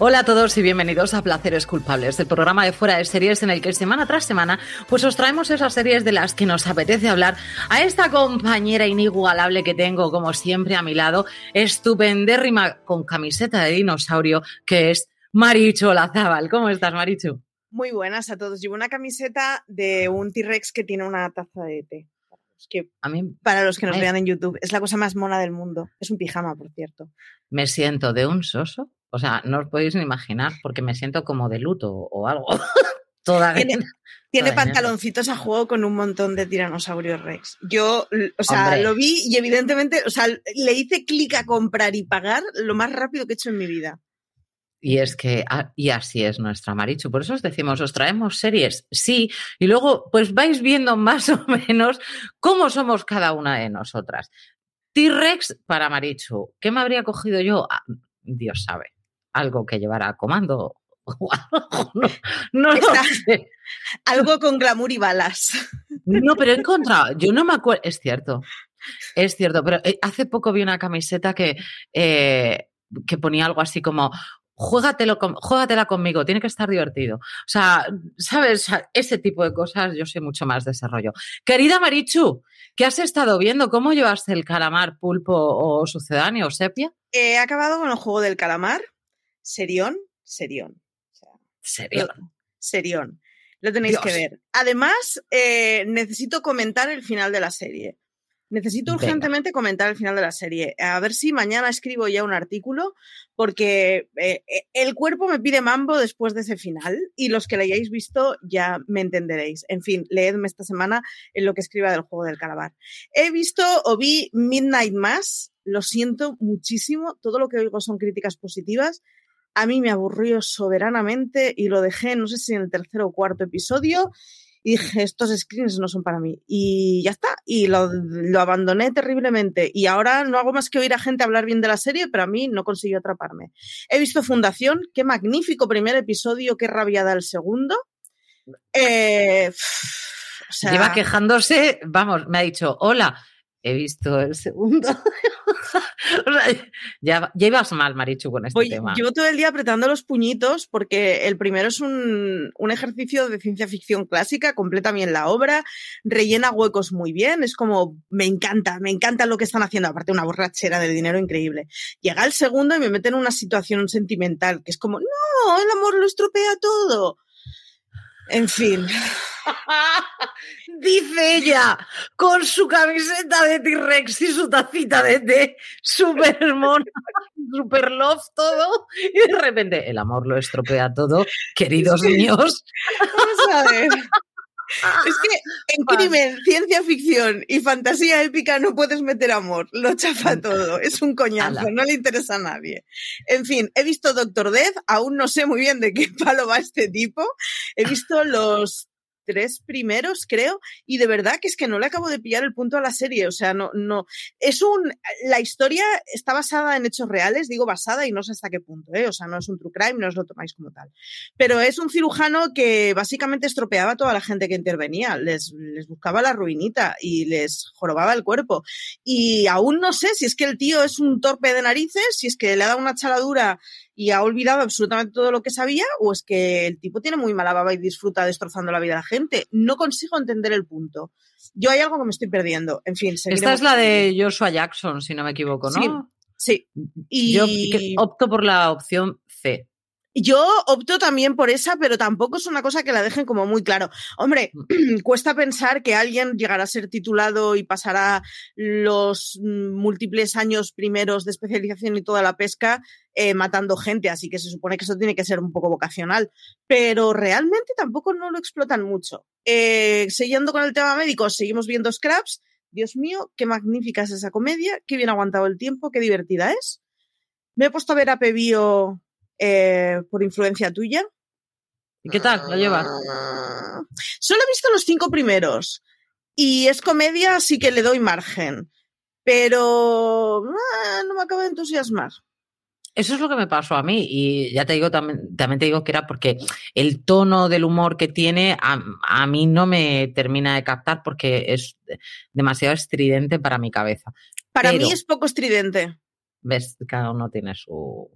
Hola a todos y bienvenidos a Placeres Culpables, el programa de fuera de series en el que semana tras semana pues os traemos esas series de las que nos apetece hablar a esta compañera inigualable que tengo como siempre a mi lado, estupendérrima con camiseta de dinosaurio que es Marichu Olazábal. ¿Cómo estás, Marichu? Muy buenas a todos. Llevo una camiseta de un T-Rex que tiene una taza de té. Que, A mí para los que nos vean en YouTube, es la cosa más mona del mundo. Es un pijama, por cierto. me siento de un soso, o sea, no os podéis ni imaginar porque me siento como de luto o algo. Toda Tiene, tiene Toda pantaloncitos a juego con un montón de tiranosaurios Rex. Yo, o sea, Hombre. lo vi y evidentemente, o sea, le hice clic a comprar y pagar lo más rápido que he hecho en mi vida. Y es que, y así es nuestra Marichu. Por eso os decimos, os traemos series, sí, y luego pues vais viendo más o menos cómo somos cada una de nosotras. T-Rex para Marichu. ¿Qué me habría cogido yo? Ah, Dios sabe. Algo que llevara comando. No, lo Está- sé. Algo con glamour y balas. No, pero he encontrado, yo no me acuerdo, es cierto, es cierto, pero eh, hace poco vi una camiseta que, eh, que ponía algo así como, juégatelo con- juégatela conmigo, tiene que estar divertido. O sea, ¿sabes? O sea, ese tipo de cosas, yo soy mucho más de ese rollo. Querida Marichu, ¿qué has estado viendo? ¿Cómo llevaste el calamar, pulpo o sucedáneo o sepia? He acabado con el juego del calamar. Serión, serión. O sea, ¿Serio? Lo- Serión. Lo tenéis que ver. Además, eh, necesito comentar el final de la serie. Necesito Venga. urgentemente comentar el final de la serie. A ver si mañana escribo ya un artículo, porque eh, eh, el cuerpo me pide mambo después de ese final y los que lo hayáis visto ya me entenderéis. En fin, leedme esta semana en lo que escriba del juego del calabar. He visto o vi Midnight Mass, lo siento muchísimo, todo lo que oigo son críticas positivas. A mí me aburrió soberanamente y lo dejé, no sé si en el tercer o cuarto episodio y dije, estos screens no son para mí. Y ya está. Y lo, abandoné terriblemente. Y ahora no hago más que oír a gente hablar bien de la serie, pero a mí no consiguió atraparme. He visto Fundación, qué magnífico primer episodio, qué rabiada el segundo. Eh, Lleva quejándose, vamos, me ha dicho, hola, he visto el segundo. o sea, ya, ya, ibas mal, Marichu, con este tema. Llevo todo el día apretando los puñitos porque el primero es un, un, ejercicio de ciencia ficción clásica, completa bien la obra, rellena huecos muy bien, es como, me encanta, me encanta lo que están haciendo, aparte una borrachera de dinero increíble. Llega el segundo y me mete en una situación sentimental que es como, no, el amor lo estropea todo. En fin. Dice ella, con su camiseta de T-Rex y su tacita de té, super mona, super love todo, y de repente el amor lo estropea todo, queridos Sí. míos. Vamos a ver. Es que en crimen, ciencia ficción y fantasía épica no puedes meter amor, lo chafa todo, es un coñazo, no le interesa a nadie. En fin, he visto Doctor Death, aún no sé muy bien de qué palo va este tipo, he visto los tres primeros, creo, y de verdad que es que no le acabo de pillar el punto a la serie, o sea, no, no, es un, la historia está basada en hechos reales, digo basada y no sé hasta qué punto, ¿eh? o sea, no es un true crime, no os lo tomáis como tal, pero es un cirujano que básicamente estropeaba a toda la gente que intervenía, les, les buscaba la ruinita y les jorobaba el cuerpo, y aún no sé si es que el tío es un torpe de narices, si es que le ha dado una chaladura y ha olvidado absolutamente todo lo que sabía, o es que el tipo tiene muy mala baba y disfruta destrozando la vida de la gente. No consigo entender el punto. Yo hay algo que me estoy perdiendo. En fin, Esta es la de. Joshua Jackson, si no me equivoco, ¿no? Sí. Y Yo opto por la opción C. Yo opto también por esa, pero tampoco es una cosa que la dejen como muy claro. Hombre, cuesta pensar que alguien llegará a ser titulado y pasará los mm, múltiples años primeros de especialización y toda la pesca eh, matando gente, así que se supone que eso tiene que ser un poco vocacional, pero realmente tampoco no lo explotan mucho. Eh, siguiendo con el tema médico, seguimos viendo Scraps. Dios mío, qué magnífica es esa comedia, qué bien aguantado el tiempo, qué divertida es. Me he puesto a ver a Pebío eh, por influencia tuya. ¿Y qué tal? ¿Lo llevas? Solo he visto los cinco primeros. Y es comedia, así que le doy margen. Pero ah, no me acaba de entusiasmar. Eso es lo que me pasó a mí y ya te digo también, también te digo que era porque el tono del humor que tiene a, a mí no me termina de captar porque es demasiado estridente para mi cabeza. Para Pero- mí es poco estridente. Ves, cada uno tiene su...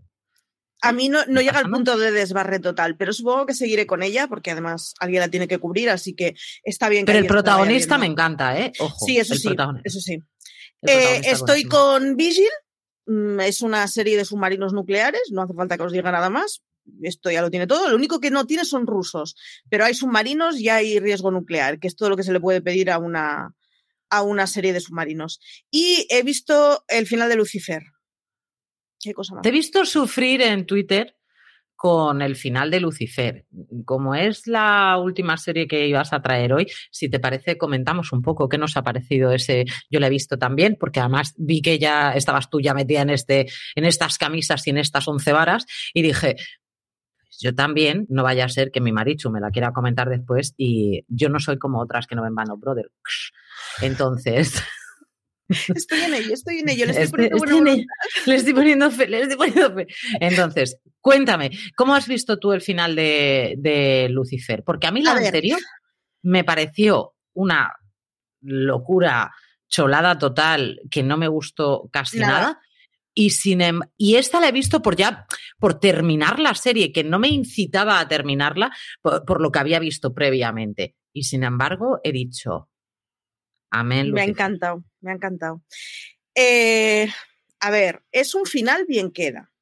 A mí no, no ¿No llega al punto de desbarre total, pero supongo que seguiré con ella porque además alguien la tiene que cubrir, así que está bien que Pero el protagonista me encanta, ¿eh? Ojo. Sí, eso sí, eso sí. Eh, estoy con Vigil. Mm, Es una serie de submarinos nucleares. No hace falta que os diga nada más. Esto ya lo tiene todo. Lo único que no tiene son rusos. Pero hay submarinos y hay riesgo nuclear, que es todo lo que se le puede pedir a una, a una serie de submarinos. Y he visto el final de Lucifer. Te he visto sufrir en Twitter con el final de Lucifer. Como es la última serie que ibas a traer hoy, si te parece, comentamos un poco qué nos ha parecido ese. Yo la he visto también, porque además vi que ya estabas tú ya metida en, este, en estas camisas y en estas once varas, y dije. "Pues Yo también, no vaya a ser que mi marichu me la quiera comentar después y yo no soy como otras que no ven Band of Brother. Entonces, Estoy en ello, estoy en ello. Le estoy Este- poniendo buena voluntad. le estoy poniendo fe, le estoy poniendo fe. Entonces, cuéntame, ¿cómo has visto tú el final de, de Lucifer? Porque a mí la A ver. anterior me pareció una locura, cholada total, que no me gustó casi Nada. nada. Y, sin, em- y esta la he visto por ya, por terminar la serie, que no me incitaba a terminarla por, por lo que había visto previamente. Y sin embargo, he dicho, amén. Me ha Lucifer". encantado, me ha encantado. Eh, a ver, es un final bien queda.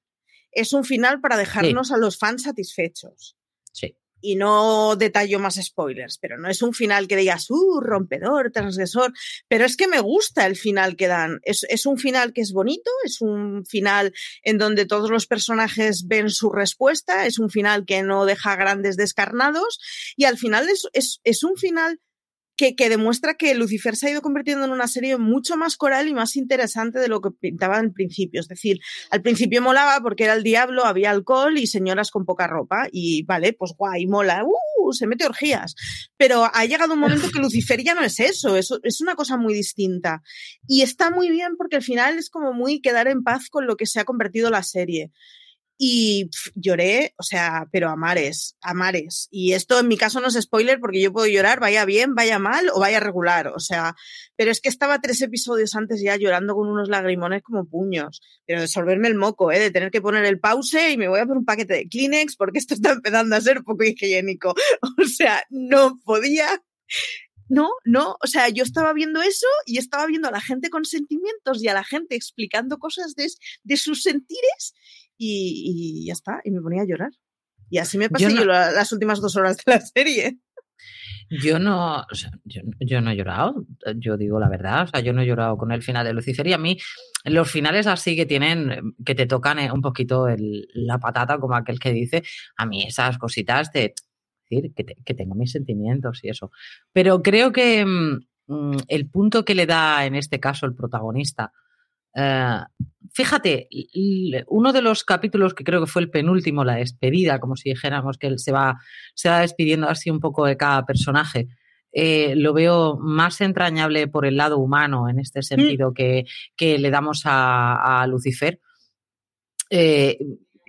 Es un final para dejarnos a los fans satisfechos. Sí. y no detallo más spoilers, pero no es un final que digas, uh, rompedor, transgresor, pero es que me gusta el final que dan. Es, es, un final que es bonito, es un final en donde todos los personajes ven su respuesta, es un final que no deja grandes descarnados y al final es, es, es un final que, que, demuestra que Lucifer se ha ido convirtiendo en una serie mucho más coral y más interesante de lo que pintaba al principio. Es decir, al principio molaba porque era el diablo, había alcohol y señoras con poca ropa. Y vale, pues guay, mola, uh, se mete orgías. Pero ha llegado un momento que Lucifer ya no es eso, es, es una cosa muy distinta. Y está muy bien porque al final es como muy quedar en paz con lo que se ha convertido la serie y lloré, o sea, pero a mares, a mares. Y esto en mi caso no es spoiler porque yo puedo llorar, vaya bien, vaya mal o vaya regular, o sea, pero es que estaba tres episodios antes ya llorando con unos lagrimones como puños, pero de solverme el moco, ¿eh? de tener que poner el pause y me voy a poner un paquete de Kleenex porque esto está empezando a ser poco higiénico. O sea, no podía no, no, o sea, yo estaba viendo eso y estaba viendo a la gente con sentimientos y a la gente explicando cosas de, de sus sentires y, y, ya está, y me ponía a llorar. Y así me pasé yo, no, yo las últimas dos horas de la serie. Yo no, o sea, yo, yo, no he llorado, yo digo la verdad, o sea, yo no he llorado con el final de Lucifer y a mí los finales así que tienen, que te tocan un poquito el, la patata, como aquel que dice, a mí esas cositas de decir que, te, que tengo mis sentimientos y eso. Pero creo que mmm, el punto que le da en este caso el protagonista, Uh, fíjate, uno de los capítulos que creo que fue el penúltimo, la despedida, como si dijéramos que él se va, se va despidiendo así un poco de cada personaje. Eh, lo veo más entrañable por el lado humano, en este sentido, mm. que, que, le damos a, a Lucifer. Eh,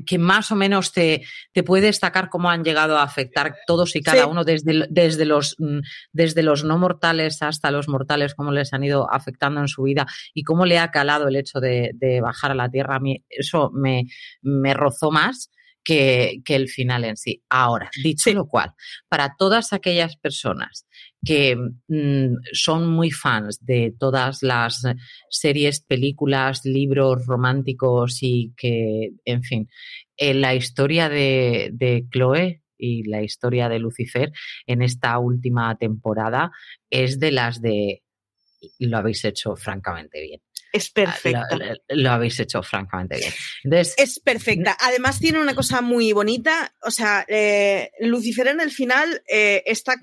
que más o menos te, te, puede destacar cómo han llegado a afectar todos y cada sí. uno, desde, desde, los, mm, desde los no mortales hasta los mortales, cómo les han ido afectando en su vida y cómo le ha calado el hecho de, de bajar a la tierra. A mí eso me, me rozó más. Que, que, el final en sí. Ahora, dicho sí. lo cual, para todas aquellas personas que mmm, son muy fans de todas las series, películas, libros románticos y que, en fin, eh, la historia de, de Chloe y la historia de Lucifer en esta última temporada es de las de lo habéis hecho francamente bien. Es perfecta. Lo, lo, lo, habéis hecho francamente bien. Entonces, es perfecta. Además tiene una cosa muy bonita. O sea, eh, Lucifer en el final eh, está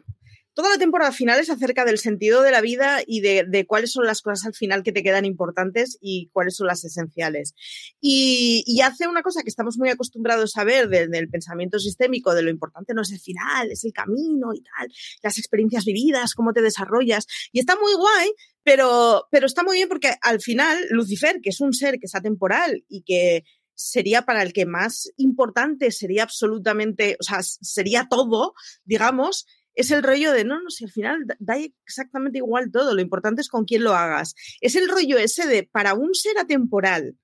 toda la temporada final es acerca del sentido de la vida y de, cuáles son las cosas al final que te quedan importantes y cuáles son las esenciales. Y, y hace una cosa que estamos muy acostumbrados a ver del, del, pensamiento sistémico, de lo importante no es el final, es el camino y tal, las experiencias vividas, cómo te desarrollas. Y está muy guay, pero, pero está muy bien porque al final Lucifer, que es un ser que es atemporal y que sería para el que más importante sería absolutamente, o sea, sería todo, digamos, es el rollo de, no, no, si al final da exactamente igual todo, lo importante es con quién lo hagas. Es el rollo ese de, para un ser atemporal,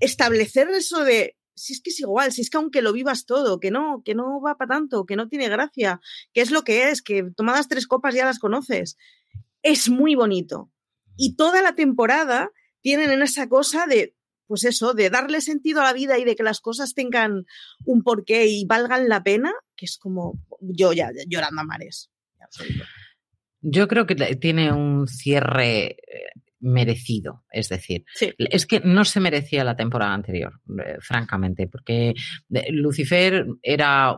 establecer eso de, si es que es igual, si es que aunque lo vivas todo, que no, que no va para tanto, que no tiene gracia, que es lo que es, que tomadas tres copas ya las conoces, es muy bonito. Y toda la temporada tienen en esa cosa de, pues eso, de darle sentido a la vida y de que las cosas tengan un porqué y valgan la pena, que es como yo ya llorando a mares. Yo creo que tiene un cierre merecido, es decir, sí. es que no se merecía la temporada anterior, eh, francamente, porque Lucifer era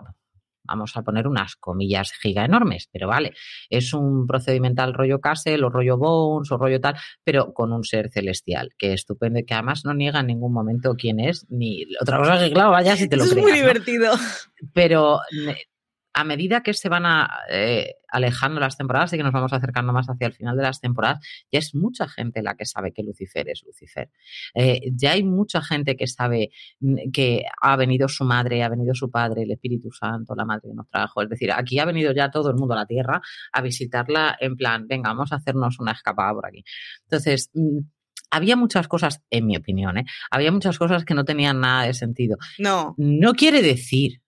vamos a poner unas comillas giga enormes, pero vale, es un procedimental rollo Castle o rollo Bones o rollo tal, pero con un ser celestial, que estupendo y que además no niega en ningún momento quién es, ni otra cosa que claro, vaya si te lo es creas. Es muy divertido. ¿no? Pero a medida que se van a, eh, alejando las temporadas y que nos vamos acercando más hacia el final de las temporadas, ya es mucha gente la que sabe que Lucifer es Lucifer. Eh, ya hay mucha gente que sabe mm, que ha venido su madre, ha venido su padre, el Espíritu Santo, la madre que nos trajo. Es decir, aquí ha venido ya todo el mundo a la Tierra a visitarla en plan, venga, vamos a hacernos una escapada por aquí. Entonces, mm, había muchas cosas, en mi opinión, ¿eh? había muchas cosas que no tenían nada de sentido. No. No quiere decir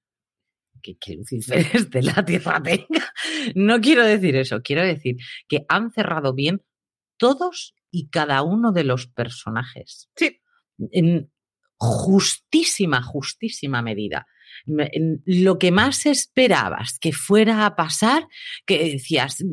que, que Lucifer de la tierra tenga. No quiero decir eso, quiero decir que han cerrado bien todos y cada uno de los personajes. Sí. En justísima, justísima medida. Lo que más esperabas que fuera a pasar, que decías,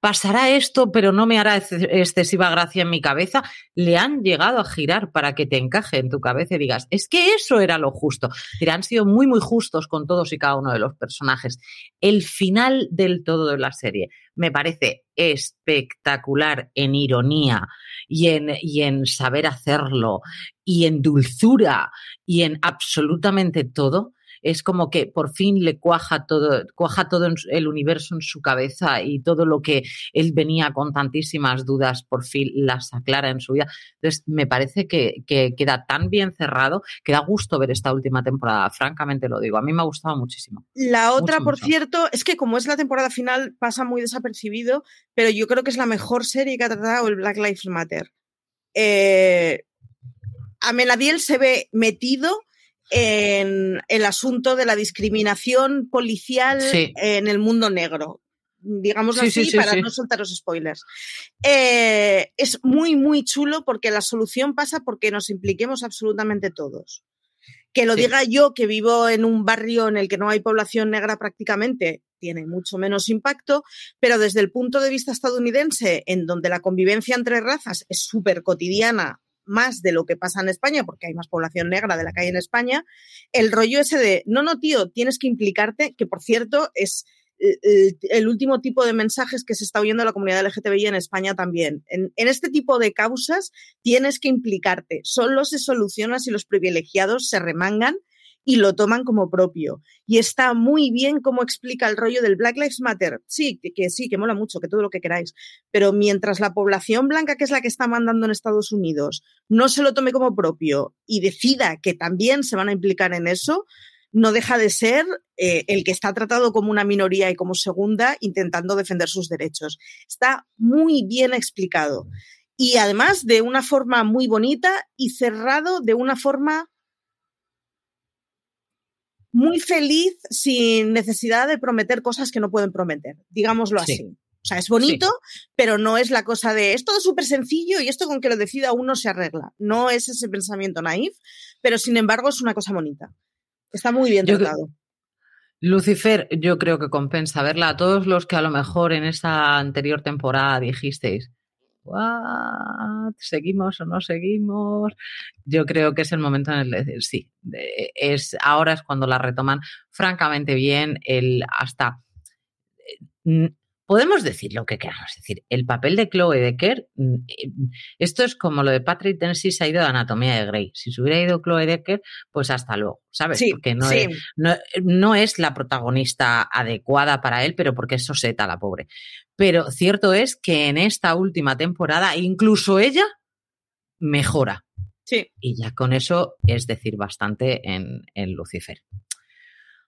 pasará esto, pero no me hará excesiva gracia en mi cabeza, le han llegado a girar para que te encaje en tu cabeza y digas, es que eso era lo justo. Pero han sido muy, muy justos con todos y cada uno de los personajes. El final del todo de la serie me parece espectacular en ironía y en, y en saber hacerlo y en dulzura y en absolutamente todo es como que por fin le cuaja todo, cuaja todo el universo en su cabeza y todo lo que él venía con tantísimas dudas, por fin las aclara en su vida. Entonces, me parece que, queda tan bien cerrado que da gusto ver esta última temporada, francamente lo digo. A mí me ha gustado muchísimo. La otra, por cierto, es que como es la temporada final, pasa muy desapercibido, pero yo creo que es la mejor serie que ha tratado el Black Lives Matter. Eh, Amenadiel se ve metido en el asunto de la discriminación policial en el mundo negro. Digamos así, para no soltaros spoilers. Eh, es muy, muy chulo porque la solución pasa porque nos impliquemos absolutamente todos. Que lo diga yo, que vivo en un barrio en el que no hay población negra prácticamente, tiene mucho menos impacto, pero desde el punto de vista estadounidense, en donde la convivencia entre razas es súper cotidiana más de lo que pasa en España, porque hay más población negra de la que hay en España, el rollo ese de, no, no, tío, tienes que implicarte, que por cierto es el, último tipo de mensajes que se está oyendo en la comunidad LGTBI en España también. En, en, este tipo de causas tienes que implicarte. Solo se soluciona si los privilegiados se remangan y lo toman como propio. Y está muy bien cómo explica el rollo del Black Lives Matter. Sí, que, sí, que mola mucho, que todo lo que queráis. Pero mientras la población blanca, que es la que está mandando en Estados Unidos, no se lo tome como propio y decida que también se van a implicar en eso, no deja de ser eh, el que está tratado como una minoría y como segunda intentando defender sus derechos. Está muy bien explicado. Y además de una forma muy bonita y cerrado de una forma muy feliz sin necesidad de prometer cosas que no pueden prometer, digámoslo así. O sea, es bonito, pero no es la cosa de es todo súper sencillo y esto con que lo decida uno se arregla. No es ese pensamiento naif, pero sin embargo es una cosa bonita. Está muy bien tratado. Lucifer, yo creo que compensa verla. A todos los que a lo mejor en esa anterior temporada dijisteis, ¿Seguimos o no seguimos? Yo creo que es el momento en el de decir sí. Es, ahora es cuando la retoman francamente bien. El hasta eh, podemos decir lo que queramos decir. El papel de Chloe Decker, mm, eh, esto es como lo de Patrick Dempsey se ha ido de Anatomía de Grey. Si se hubiera ido Chloe Decker, pues hasta luego, ¿sabes? porque no, es, no, es la protagonista adecuada para él, pero porque es soseta la pobre. Pero cierto es que en esta última temporada, incluso ella mejora. Sí. Y ya con eso es decir bastante en, en Lucifer.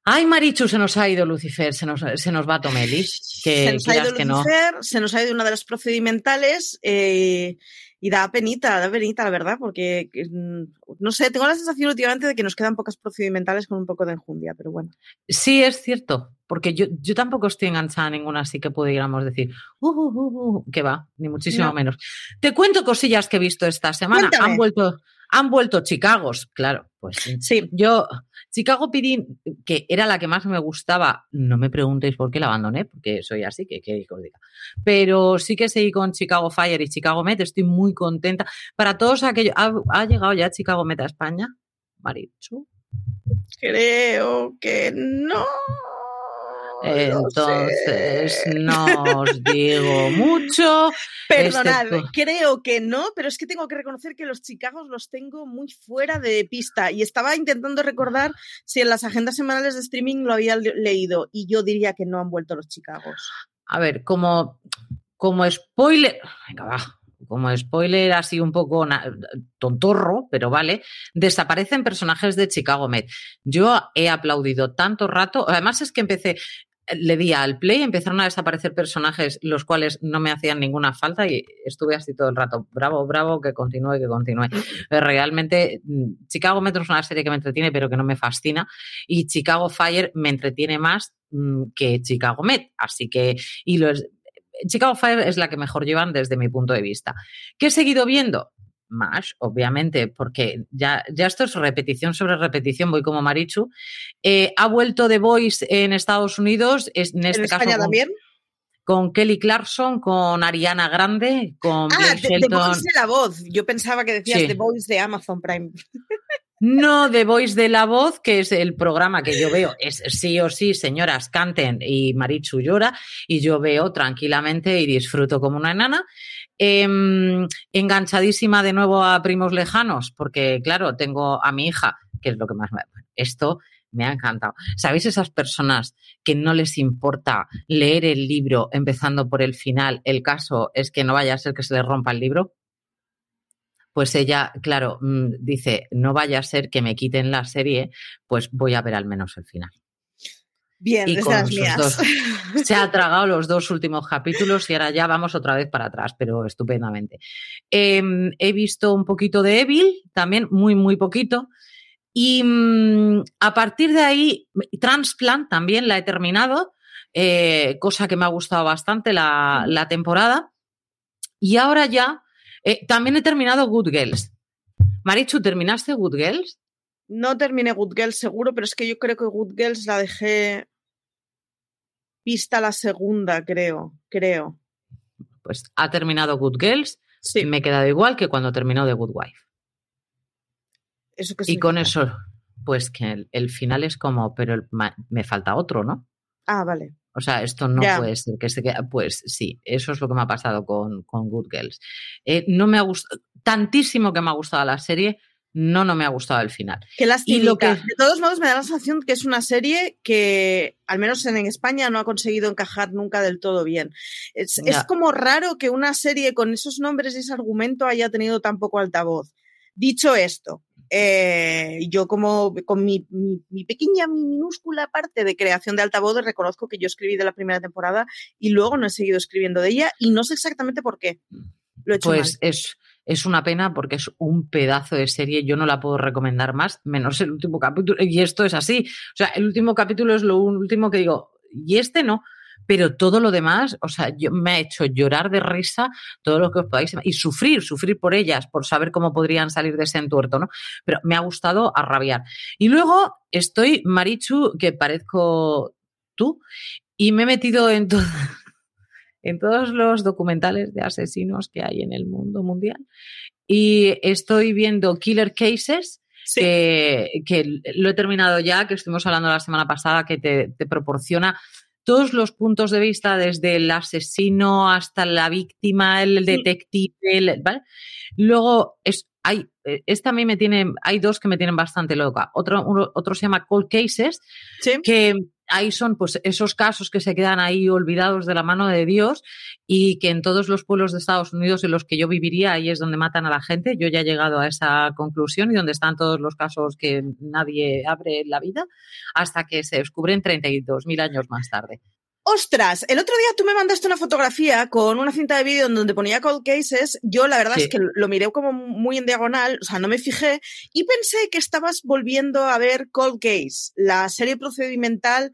Ay, Marichu, se nos ha ido Lucifer, se nos, se nos va Tomelis. Que se nos ha ido Lucifer, se nos ha ido una de las procedimentales eh, y da penita, da penita, la verdad, porque mm, no sé, tengo la sensación últimamente de que nos quedan pocas procedimentales con un poco de enjundia, pero bueno. Sí, es cierto, porque yo, yo tampoco estoy enganchada a ninguna así que pudiéramos decir, uh, uh, uh, uh que va, ni muchísimo menos. Te cuento cosillas que he visto esta semana. Han vuelto, han vuelto Chicagos, claro, pues sí. Yo, Chicago PD, que era la que más me gustaba, no me preguntéis por qué la abandoné, porque soy así, que, os diga. Pero sí que seguí con Chicago Fire y Chicago Met, estoy muy contenta. Para todos aquellos, ¿ha, llegado ya Chicago Met a España? Marichu. Creo que no. Entonces, no os digo mucho. Perdonad, creo que no, pero es que tengo que reconocer que los Chicagos los tengo muy fuera de pista y estaba intentando recordar si en las agendas semanales de streaming lo había leído y yo diría que no han vuelto los Chicagos. A ver, como, como spoiler. Venga, va como spoiler así un poco tontorro, pero vale, desaparecen personajes de Chicago Med. Yo he aplaudido tanto rato, además es que empecé, le di al play, empezaron a desaparecer personajes los cuales no me hacían ninguna falta y estuve así todo el rato. Bravo, bravo, que continúe, que continúe. Realmente, mm, Chicago Metro es una serie que me entretiene, pero que no me fascina. Y Chicago Fire me entretiene más mm, que Chicago Met. Así que, y los, Chicago Fire es la que mejor llevan desde mi punto de vista. ¿Qué he seguido viendo? MASH, obviamente, porque ya, ya esto es repetición sobre repetición, voy como Marichu. Eh, ha vuelto The Voice en Estados Unidos, es, en este ¿En caso España con, también? con Kelly Clarkson, con Ariana Grande, con Ah, The. Voice de la voz. Yo pensaba que decías Sí. The Voice de Amazon Prime. No, The Voice de la Voz, que es el programa que yo veo, es sí o sí, señoras, canten y Marichu llora, y yo veo tranquilamente y disfruto como una enana. Em, enganchadísima de nuevo a Primos Lejanos, porque claro, tengo a mi hija, que es lo que más me... Esto me ha encantado. ¿Sabéis esas personas que no les importa leer el libro empezando por el final? El caso es que no vaya a ser que se les rompa el libro. Pues ella, claro, mm, dice, no vaya a ser que me quiten la serie, pues voy a ver al menos el final. Bien, Y con sus mías. dos. Se ha tragado los dos últimos capítulos y ahora ya vamos otra vez para atrás, pero estupendamente. Em, he visto un poquito de Evil, también muy, muy poquito. Y mm, a partir de ahí, Transplant también la he terminado, eh, cosa que me ha gustado bastante la, la temporada. Y ahora ya, eh, también he terminado Good Girls. Marichu, ¿terminaste Good Girls? No terminé Good Girls seguro, pero es que yo creo que Good Girls la dejé vista la segunda, creo. Creo. Pues ha terminado Good Girls. Sí, Me he quedado igual que cuando terminó The Good Wife. eso que Y con eso, pues que el, el final es como, pero el- me falta otro, ¿no? Ah, vale. O sea, esto no puede ser que se quede. Pues sí, eso es lo que me ha pasado con, con Good Girls. Eh, no me ha gustado, tantísimo que me ha gustado la serie, no, no me ha gustado el final. Qué lástima. Y lo que- De todos modos, me da la sensación que es una serie que, al menos en España, no ha conseguido encajar nunca del todo bien. Es, es como raro que una serie con esos nombres y ese argumento haya tenido tan poco altavoz. Dicho esto, eh, yo como con mi, mi- mi pequeña, mi minúscula parte de creación de altavoz, reconozco que yo escribí de la primera temporada y luego no he seguido escribiendo de ella y no sé exactamente por qué. Lo he hecho Pues mal. es, es una pena porque es un pedazo de serie, yo no la puedo recomendar más, menos el último capítulo. Y esto es así. O sea, el último capítulo es lo último que digo, y este no. Pero todo lo demás, o sea, me ha hecho llorar de risa todo lo que os podáis y sufrir, sufrir por ellas, por saber cómo podrían salir de ese entuerto, ¿no? Pero me ha gustado a rabiar. Y luego estoy, Marichu, que parezco tú, y me he metido en todo en todos los documentales de asesinos que hay en el mundo mundial. Y estoy viendo Killer Cases, Sí. que, que lo he terminado ya, que estuvimos hablando la semana pasada, que te, te proporciona todos los puntos de vista, desde el asesino hasta la víctima, el detective, el- ¿vale? Luego, es, hay, esta a mí me tiene, hay dos que me tienen bastante loca. Otro, uno- otro se llama Cold Cases, Sí. que ahí son pues esos casos que se quedan ahí olvidados de la mano de Dios y que en todos los pueblos de Estados Unidos en los que yo viviría ahí es donde matan a la gente. Yo ya he llegado a esa conclusión y donde están todos los casos que nadie abre en la vida hasta que se descubren 32.000 años más tarde. Ostras, el otro día tú me mandaste una fotografía con una cinta de vídeo en donde ponía cold cases. Yo la verdad Sí. es que lo miré como muy en diagonal, o sea, no me fijé y pensé que estabas volviendo a ver Cold Case, la serie procedimental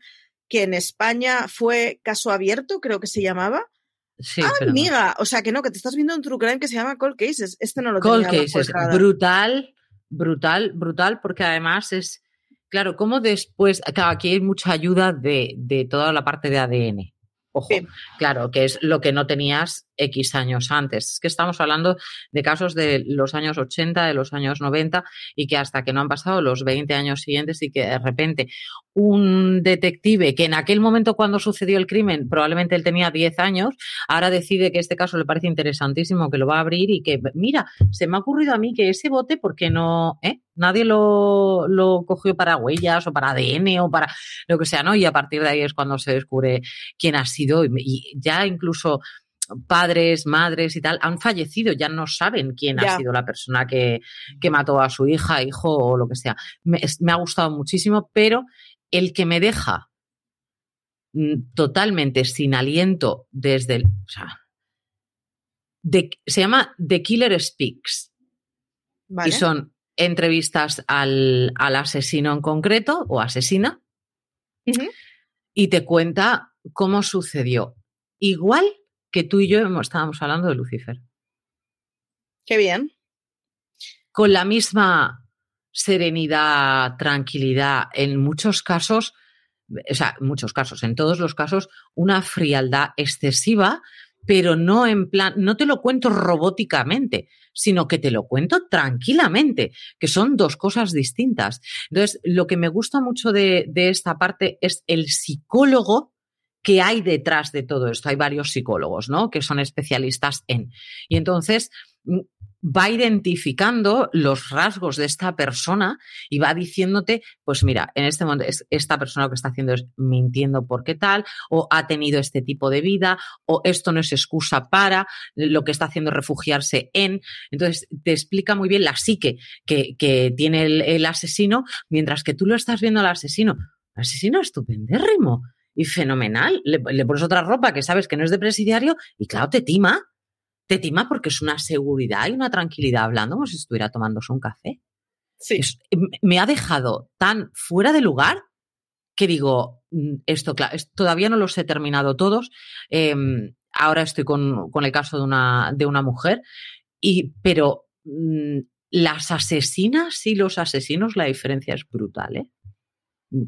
que en España fue Caso Abierto, creo que se llamaba. Sí, ah, pero no. amiga, o sea que no, que te estás viendo un true crime que se llama Cold Cases. Este no lo Cold tenía Cases, brutal, brutal, brutal, porque además es, claro, como después, claro, aquí hay mucha ayuda de, de toda la parte de ADN. Ojo, Sí. claro, que es lo que no tenías X años antes. Es que estamos hablando de casos de los años 80, de los años 90 y que hasta que no han pasado los 20 años siguientes y que de repente un detective que en aquel momento cuando sucedió el crimen probablemente él tenía 10 años, ahora decide que este caso le parece interesantísimo, que lo va a abrir y que, mira, se me ha ocurrido a mí que ese bote, ¿por qué no? eh? Nadie lo, lo cogió para huellas o para ADN o para lo que sea, ¿no? Y a partir de ahí es cuando se descubre quién ha sido y ya incluso padres, madres y tal han fallecido, ya no saben quién Ya. ha sido la persona que, que mató a su hija, hijo o lo que sea. Me, ha gustado muchísimo, pero el que me deja mm, totalmente sin aliento desde el... O sea, de- se llama The Killer Speaks Vale. y son entrevistas al, al asesino en concreto o asesina y te cuenta cómo sucedió. Igual que tú y yo estábamos hablando de Lucifer. Qué bien. con la misma serenidad, tranquilidad, en muchos casos, o sea, en muchos casos, en todos los casos, una frialdad excesiva, pero no en plan, no te lo cuento robóticamente, sino que te lo cuento tranquilamente, que son dos cosas distintas. Entonces, lo que me gusta mucho de, de esta parte es el psicólogo que hay detrás de todo esto. Hay varios psicólogos, ¿no? Que son especialistas en. Y entonces, va identificando los rasgos de esta persona y va diciéndote, pues mira, en este momento esta persona lo que está haciendo es mintiendo porque tal, o ha tenido este tipo de vida, o esto no es excusa para, lo que está haciendo es refugiarse en. Entonces, te explica muy bien la psique que, que tiene el, asesino, mientras que tú lo estás viendo al asesino. El asesino es estupendérrimo y fenomenal. Le, le pones otra ropa que sabes que no es de presidiario y claro, te tima te tima porque es una seguridad y una tranquilidad hablando como si estuviera tomándose un café. Sí. me ha dejado tan fuera de lugar que digo, mm, esto, claro, todavía no los he terminado todos. Em, ahora estoy con, el caso de una, de una mujer, y, pero mm, las asesinas y los asesinos, la diferencia es brutal, ¿eh?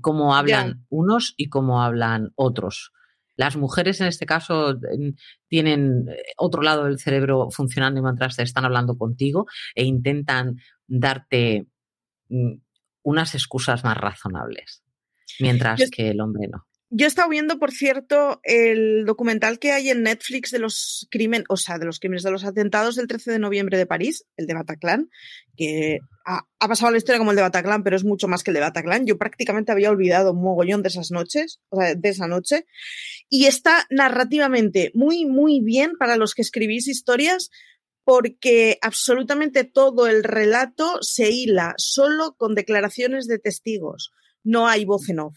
Cómo hablan unos y cómo hablan otros. Las mujeres en este caso tienen eh, otro lado del cerebro funcionando mientras están hablando contigo e intentan darte mm, unas excusas más razonables, mientras que el hombre no. Yo he estado viendo, por cierto, el documental que hay en Netflix de los crímenes, o sea, de los crímenes de los atentados del 13 de noviembre de París, el de Bataclan, que ha, pasado la historia como el de Bataclan, pero es mucho más que el de Bataclan. Yo prácticamente había olvidado un mogollón de esas noches, o sea, de esa noche. Y está narrativamente muy, muy bien para los que escribís historias, porque absolutamente todo el relato se hila solo con declaraciones de testigos. No hay voz en off.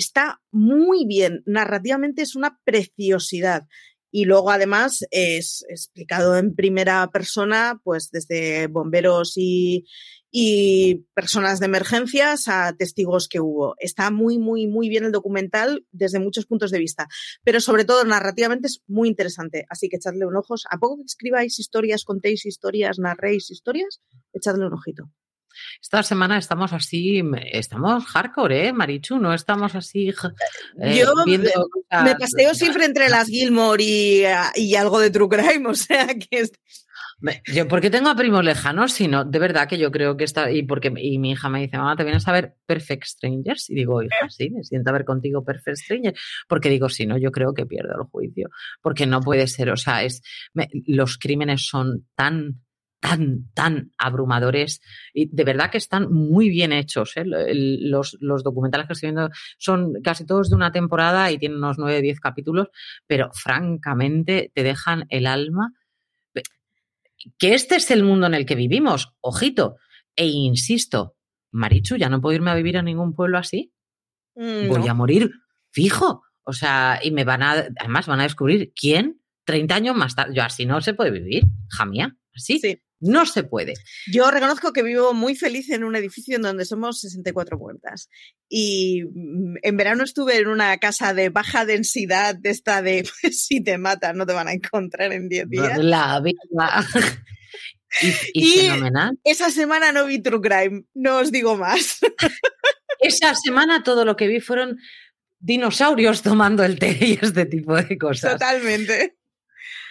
está muy bien, narrativamente es una preciosidad. Y luego además es explicado en primera persona, pues desde bomberos y, y personas de emergencias a testigos que hubo. Está muy, muy, muy bien el documental desde muchos puntos de vista, pero sobre todo narrativamente es muy interesante. Así que echadle un ojo. ¿A poco que escribáis historias, contéis historias, narréis historias? Echadle un ojito. Esta semana estamos así, estamos hardcore, ¿eh, Marichu? No estamos así. Eh, Yo me paseo siempre entre las Gilmore y, y, algo de True Crime, o sea que. Yo porque tengo a primos lejanos, sino de verdad que yo creo que está. Y porque y mi hija me dice, mamá, ¿te vienes a ver Perfect Strangers? Y digo, hija, sí, me siento a ver contigo Perfect Strangers. Porque digo, si no, yo creo que pierdo el juicio. Porque no puede ser, o sea, es los crímenes son tan tan, tan abrumadores y de verdad que están muy bien hechos. ¿eh? Los, los, documentales que estoy viendo son casi todos de una temporada y tienen unos 9, 10 capítulos, pero francamente te dejan el alma. Que este es el mundo en el que vivimos, ojito. E insisto, Marichu, ya no puedo irme a vivir a ningún pueblo así. Mm, Voy a morir fijo. O sea, y me van a, además van a descubrir quién 30 años más tarde. Yo así no se puede vivir, jamía, así. Sí. No se puede. Yo reconozco que vivo muy feliz en un edificio en donde somos 64 puertas. Y mm, en verano estuve en una casa de baja densidad, de esta de pues, si te matan, no te van a encontrar en 10 días. La vida. y, fenomenal. Esa semana no vi True Crime, no os digo más. Esa semana todo lo que vi fueron dinosaurios tomando el té y este tipo de cosas. Totalmente.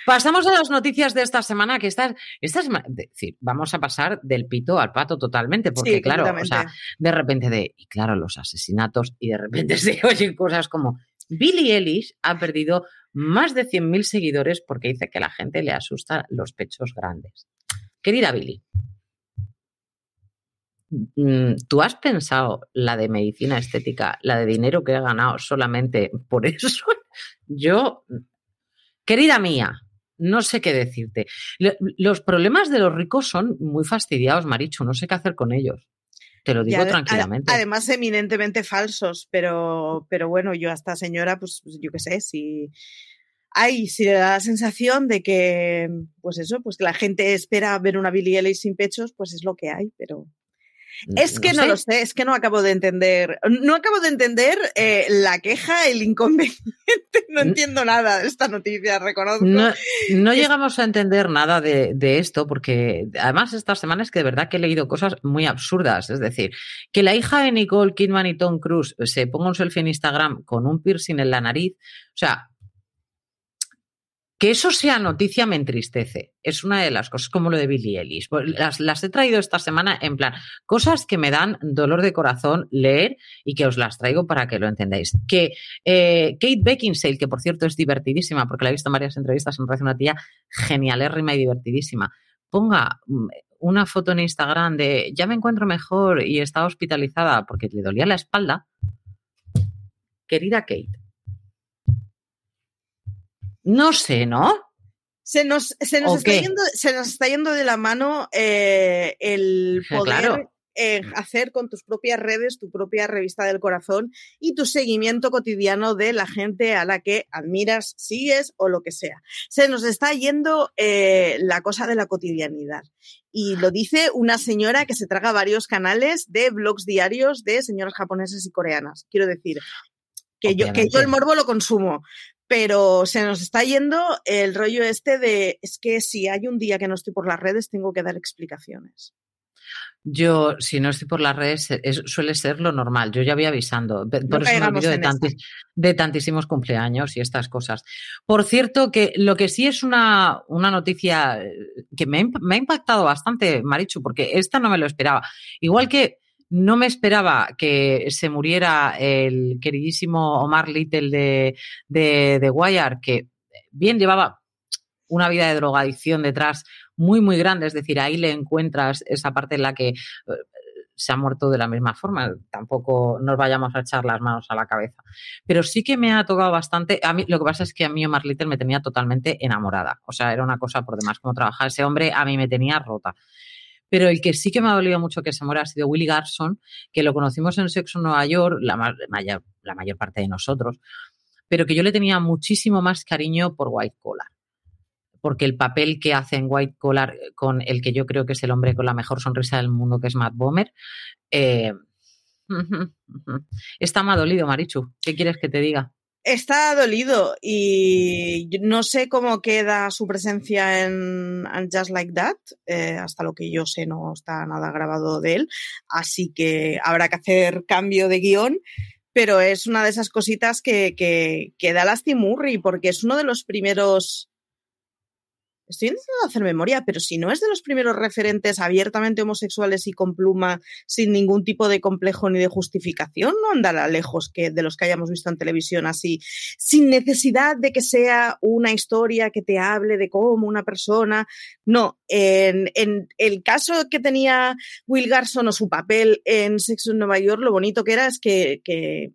Pasamos a las noticias de esta semana, que esta, esta semana, decir, vamos a pasar del pito al pato totalmente, porque claro, o sea, de repente de, y claro, los asesinatos, y de repente se oyen cosas como, Billie Ellis ha perdido más de 100.000 seguidores porque dice que a la gente le asusta los pechos grandes. Querida Billie, mm, ¿tú has pensado la de medicina estética, la de dinero que he ganado solamente por eso? Yo, querida mía, no sé qué decirte. Los problemas de los ricos son muy fastidiados, Marichu, no sé qué hacer con ellos. Te lo digo tranquilamente. Además, eminentemente falsos, pero, pero bueno, yo a esta señora, pues, pues yo qué sé, si. Ay, si le da la sensación de que, pues eso, pues que la gente espera ver una Billie Eilish sin pechos, pues es lo que hay, pero es que no, lo sé, es que no acabo de entender. No acabo de entender eh, la queja, el inconveniente. No entiendo nada de esta noticia, reconozco. No, llegamos a entender nada de, esto, porque además estas semanas que de verdad que he leído cosas muy absurdas. Es decir, que la hija de Nicole Kidman y Tom Cruise se ponga un selfie en Instagram con un piercing en la nariz. O sea, que eso sea noticia me entristece. Es una de las cosas, como lo de Billie Ellis. Pues las, he traído esta semana en plan, cosas que me dan dolor de corazón leer y que os las traigo para que lo entendáis. Que eh, Kate Beckinsale, que por cierto es divertidísima, porque la he visto en varias entrevistas, me parece una tía genialérrima y divertidísima, ponga mm, una foto en Instagram de ya me encuentro mejor y está hospitalizada porque le dolía la espalda. Querida Kate, no sé, ¿no? Se nos, se nos, está, yendo, se nos está yendo de la mano eh, el poder eh, hacer con tus propias redes tu propia revista del corazón y tu seguimiento cotidiano de la gente a la que admiras, sigues o lo que sea. Se nos está yendo eh, la cosa de la cotidianidad. Y lo dice una señora que se traga varios canales de blogs diarios de señoras japonesas y coreanas. Quiero decir, que yo, que yo, el morbo lo consumo, pero se nos está yendo el rollo este de, es que si hay un día que no estoy por las redes, tengo que dar explicaciones. Yo, si no estoy por las redes, suele ser lo normal. Yo ya voy avisando. Por eso me olvido de, de, tantísimos cumpleaños y estas cosas. Por cierto, que lo que sí es una, una noticia eh, que me, me ha impactado bastante, Marichu, porque esta no me lo esperaba. Igual que no me esperaba que se muriera el queridísimo Omar Little de, de, de Wire, que bien llevaba una vida de drogadicción detrás muy, muy grande. Es decir, ahí le encuentras esa parte en la que eh, se ha muerto de la misma forma. Tampoco nos vayamos a echar las manos a la cabeza. Pero sí que me ha tocado bastante. A mí, lo que pasa es que a mí Omar Little me tenía totalmente enamorada. O sea, era una cosa por demás como trabajaba ese hombre, a mí me tenía rota. Pero el que sí que me ha dolido mucho que se muera ha sido Willy Garson, que lo conocimos en Sexo Nueva York, la, mayor, la mayor parte de nosotros, pero que yo le tenía muchísimo más cariño por White Collar. Porque el papel que hace en White Collar con el que yo creo que es el hombre con la mejor sonrisa del mundo, que es Matt Bomer, eh, está ha dolido, Marichu. ¿Qué quieres que te diga? Está dolido y no sé cómo queda su presencia en Just Like That. Eh, hasta lo que yo sé no está nada grabado de él, así que habrá que hacer cambio de guion. Pero es una de esas cositas que, que, que da lastimurri porque es uno de los primeros Estoy intentando hacer memoria, pero si no es de los primeros referentes abiertamente homosexuales y con pluma, sin ningún tipo de complejo ni de justificación, no andará lejos que de los que hayamos visto en televisión así, sin necesidad de que sea una historia que te hable de cómo una persona. No, en, el caso que tenía Will Garson o su papel en Sexo en Nueva York, lo bonito que era es que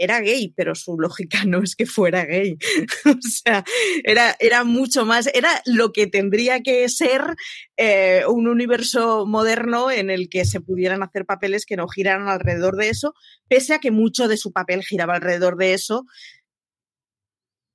era gay, pero su lógica no es que fuera gay. o sea, era, era mucho más, era lo que tendría que ser eh, un universo moderno en el que se pudieran hacer papeles que no giraran alrededor de eso, pese a que mucho de su papel giraba alrededor de eso,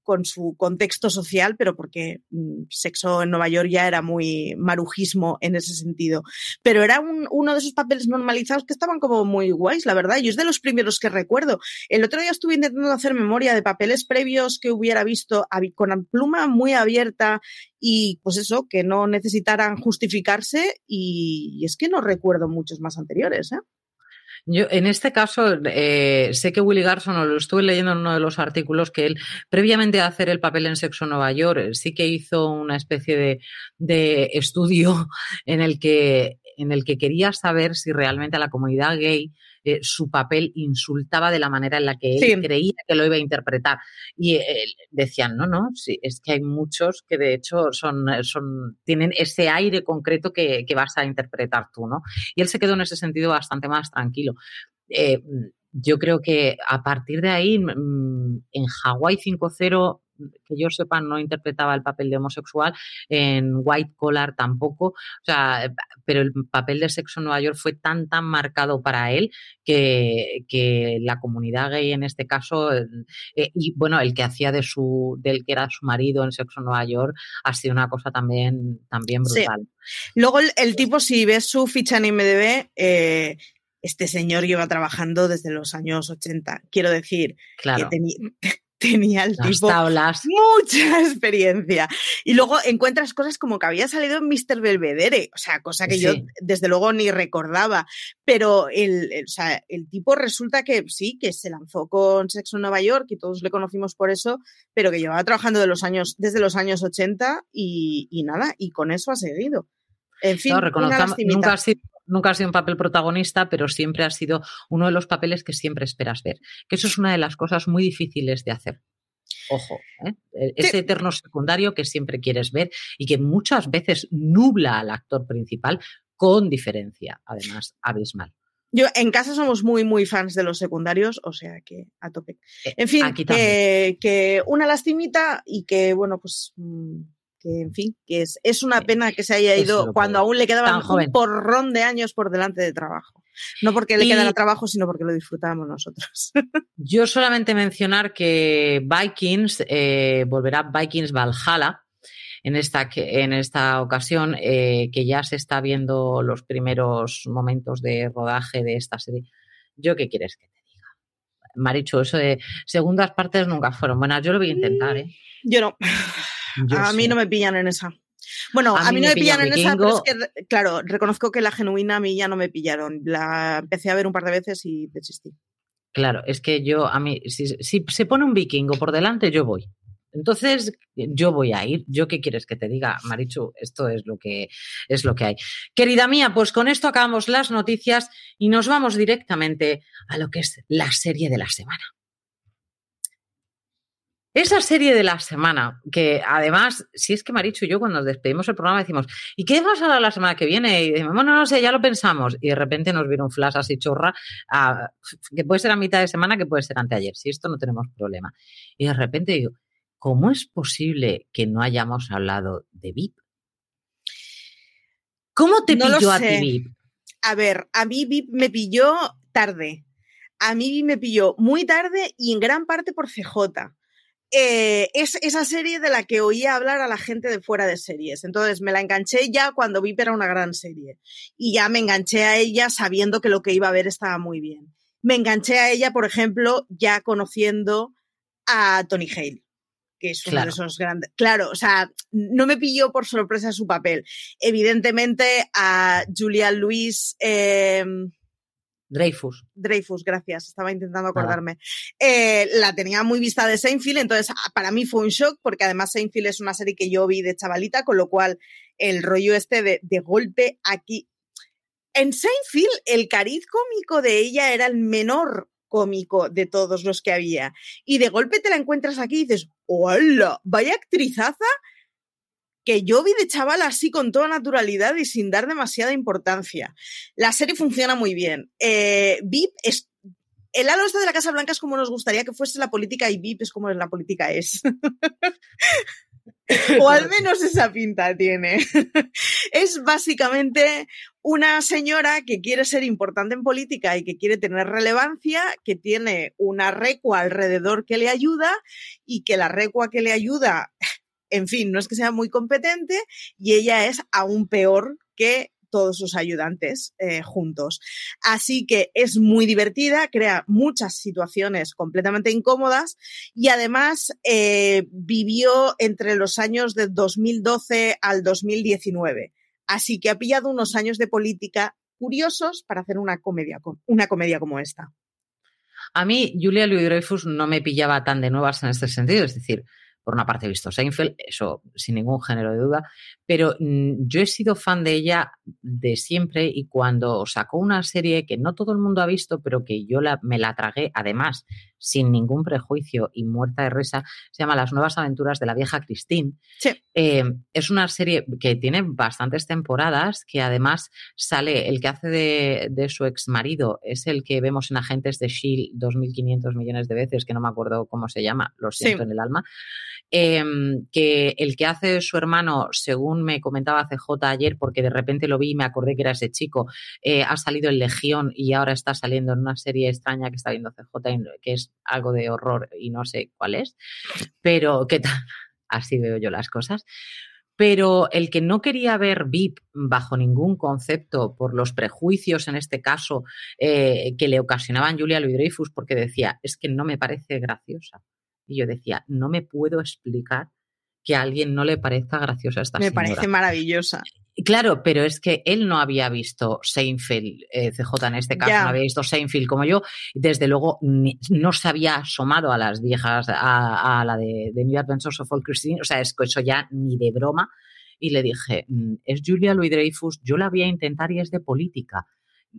con su contexto social, pero porque mm, sexo en Nueva York ya era muy marujismo en ese sentido. Pero era uno de esos papeles normalizados que estaban como muy guays, la verdad. Yo es de los primeros que recuerdo. El otro día estuve intentando hacer memoria de papeles previos que hubiera visto con pluma muy abierta y pues eso, que no necesitaran justificarse y, y es que no recuerdo muchos más anteriores. ¿eh? Yo, en este caso, eh, sé que Willy Garson, lo estuve leyendo en uno de los artículos, que él, previamente a hacer el papel en Sexo Nueva York, sí que hizo una especie de, de estudio en el que en el que quería saber si realmente a la comunidad gay eh, su papel insultaba de la manera en la que él creía que lo iba a interpretar. Y decían, no, no, sí, es que hay muchos que de hecho son, son, tienen ese aire concreto que, que vas a interpretar tú, ¿no? Y él se quedó en ese sentido bastante más tranquilo. Eh, yo creo que a partir de ahí, mm, en Hawaii 5.0 que yo sepa, no interpretaba el papel de homosexual, en White Collar tampoco, o sea, pero el papel de sexo en Nueva York fue tan, tan marcado para él que, que la comunidad gay en este caso, eh, y bueno, el que hacía de su, del que era su marido en Sexo en Nueva York, ha sido una cosa también, también brutal. Luego el, tipo, si ves su ficha en IMDB, eh, este señor lleva trabajando desde los años 80. Quiero decir, que tenía el tipo mucha experiencia. Y luego encuentras cosas como que había salido en Mr. Belvedere, o sea, cosa que yo desde luego ni recordaba. Pero el, el, tipo resulta que sí, que se lanzó con Sexo en Nueva York y todos le conocimos por eso, pero que llevaba trabajando de los años, desde los años 80 y, y nada, y con eso ha seguido. En fin, nunca ha sido nunca ha sido un papel protagonista, pero siempre ha sido uno de los papeles que siempre esperas ver. Que eso es una de las cosas muy difíciles de hacer. Ojo, ¿eh? E-, ese eterno secundario que siempre quieres ver y que muchas veces nubla al actor principal con diferencia, además, abismal. Yo en casa somos muy, muy fans de los secundarios, o sea que a tope. Eh, en fin, que, que, una lastimita y que, bueno, pues mm, que en fin, que es, es una pena que se haya ido cuando aún le quedaban un porrón de años por delante de trabajo. No porque le quedara trabajo, sino porque lo disfrutábamos nosotros. Yo solamente mencionar que Vikings, eh, volverá Vikings Valhalla, en esta, en esta ocasión, eh, que ya se está viendo los primeros momentos de rodaje de esta serie. ¿Yo qué quieres que te diga? Maricho, eso de segundas partes nunca fueron buenas. Yo lo voy a intentar, ¿eh? Yo no a mí no me pillan en esa. Bueno, a, mí, no me pillan en esa, pero es que, claro, reconozco que la genuina a mí ya no me pillaron. La empecé a ver un par de veces y desistí. Claro, es que yo, a mí, si, se pone un vikingo por delante, yo voy. Entonces, yo voy a ir. ¿Yo qué quieres que te diga, Marichu? Esto es lo que es lo que hay. Querida mía, pues con esto acabamos las noticias y nos vamos directamente a lo que es la serie de la semana. Esa serie de la semana, que además, si es que Marichu y yo cuando nos despedimos el programa decimos, ¿y qué vamos a hablar la semana que viene? Y decimos, bueno, no sé, ya lo pensamos. Y de repente nos viene un flash así chorra, que puede ser a mitad de semana, que puede ser anteayer. Si esto no tenemos problema. Y de repente digo, ¿cómo es posible que no hayamos hablado de VIP? ¿Cómo te pilló a ti VIP? A ver, a mí VIP me pilló tarde. A mí me pilló muy tarde y en gran parte por CJ. Eh, es esa serie de la que oía hablar a la gente de fuera de series. Entonces me la enganché ya cuando vi que era una gran serie. Y ya me enganché a ella sabiendo que lo que iba a ver estaba muy bien. Me enganché a ella, por ejemplo, ya conociendo a Tony Hale que es uno de esos grandes. Claro, o sea, no me pilló por sorpresa su papel. Evidentemente, a Julia Louis. Em, Dreyfus. Dreyfus, gracias, estaba intentando acordarme. Eh, la tenía muy vista de Seinfeld, entonces ah, para mí fue un shock, porque además Seinfeld es una serie que yo vi de chavalita, con lo cual el rollo este de, de golpe aquí. En Seinfeld, el cariz cómico de ella era el menor cómico de todos los que había. Y de golpe te la encuentras aquí y dices, ¡hola! Vaya actrizaza que yo vi de chaval así con toda naturalidad y sin dar demasiada importancia. La serie funciona muy bien. Eh, VIP es. El halo este de la Casa Blanca es como nos gustaría que fuese la política y VIP es como la política es. o al menos esa pinta tiene. es básicamente una señora que quiere ser importante en política y que quiere tener relevancia, que tiene una recua alrededor que le ayuda y que la recua que le ayuda en fin, no es que sea muy competente y ella es aún peor que todos sus ayudantes eh, juntos. Así que es muy divertida, crea muchas situaciones completamente incómodas y además eh, vivió entre los años de 2012 al 2019. Así que ha pillado unos años de política curiosos para hacer una comedia, una comedia como esta. A mí, Julia Louis Dreyfus no me pillaba tan de nuevas en este sentido, es decir, por una parte he visto Seinfeld, eso sin ningún género de duda, pero mm, yo he sido fan de ella de siempre y cuando sacó una serie que no todo el mundo ha visto, pero que yo la, me la tragué además sin ningún prejuicio y muerta de risa, se llama Las nuevas aventuras de la vieja Christine. Eh, es una serie que tiene bastantes temporadas, que además sale, el que hace de, de su ex marido es el que vemos en Agentes de Shield 2.500 millones de veces, que no me acuerdo cómo se llama, lo siento en el alma. Em, que el que hace su hermano, según me comentaba CJ ayer, porque de repente lo vi y me acordé que era ese chico, eh, ha salido en Legión y ahora está saliendo en una serie extraña que está viendo CJ, que es algo de horror y no sé cuál es, pero que así veo yo las cosas. Pero el que no quería ver VIP bajo ningún concepto por los prejuicios, en este caso, eh, que le ocasionaban Julia Louis Dreyfus, porque decía, es que no me parece graciosa. Y yo decía, no me puedo explicar que a alguien no le parezca graciosa esta me señora. Me parece maravillosa. Claro, pero es que él no había visto Seinfeld, eh, CJ en este caso, no había visto Seinfeld como yo, desde luego no se había asomado a las viejas, a, la de, de, New Adventures of All Christine, o sea, es que eso ya ni de broma. Y le dije, mm, es Julia Louis Dreyfus, yo la voy a intentar y es de política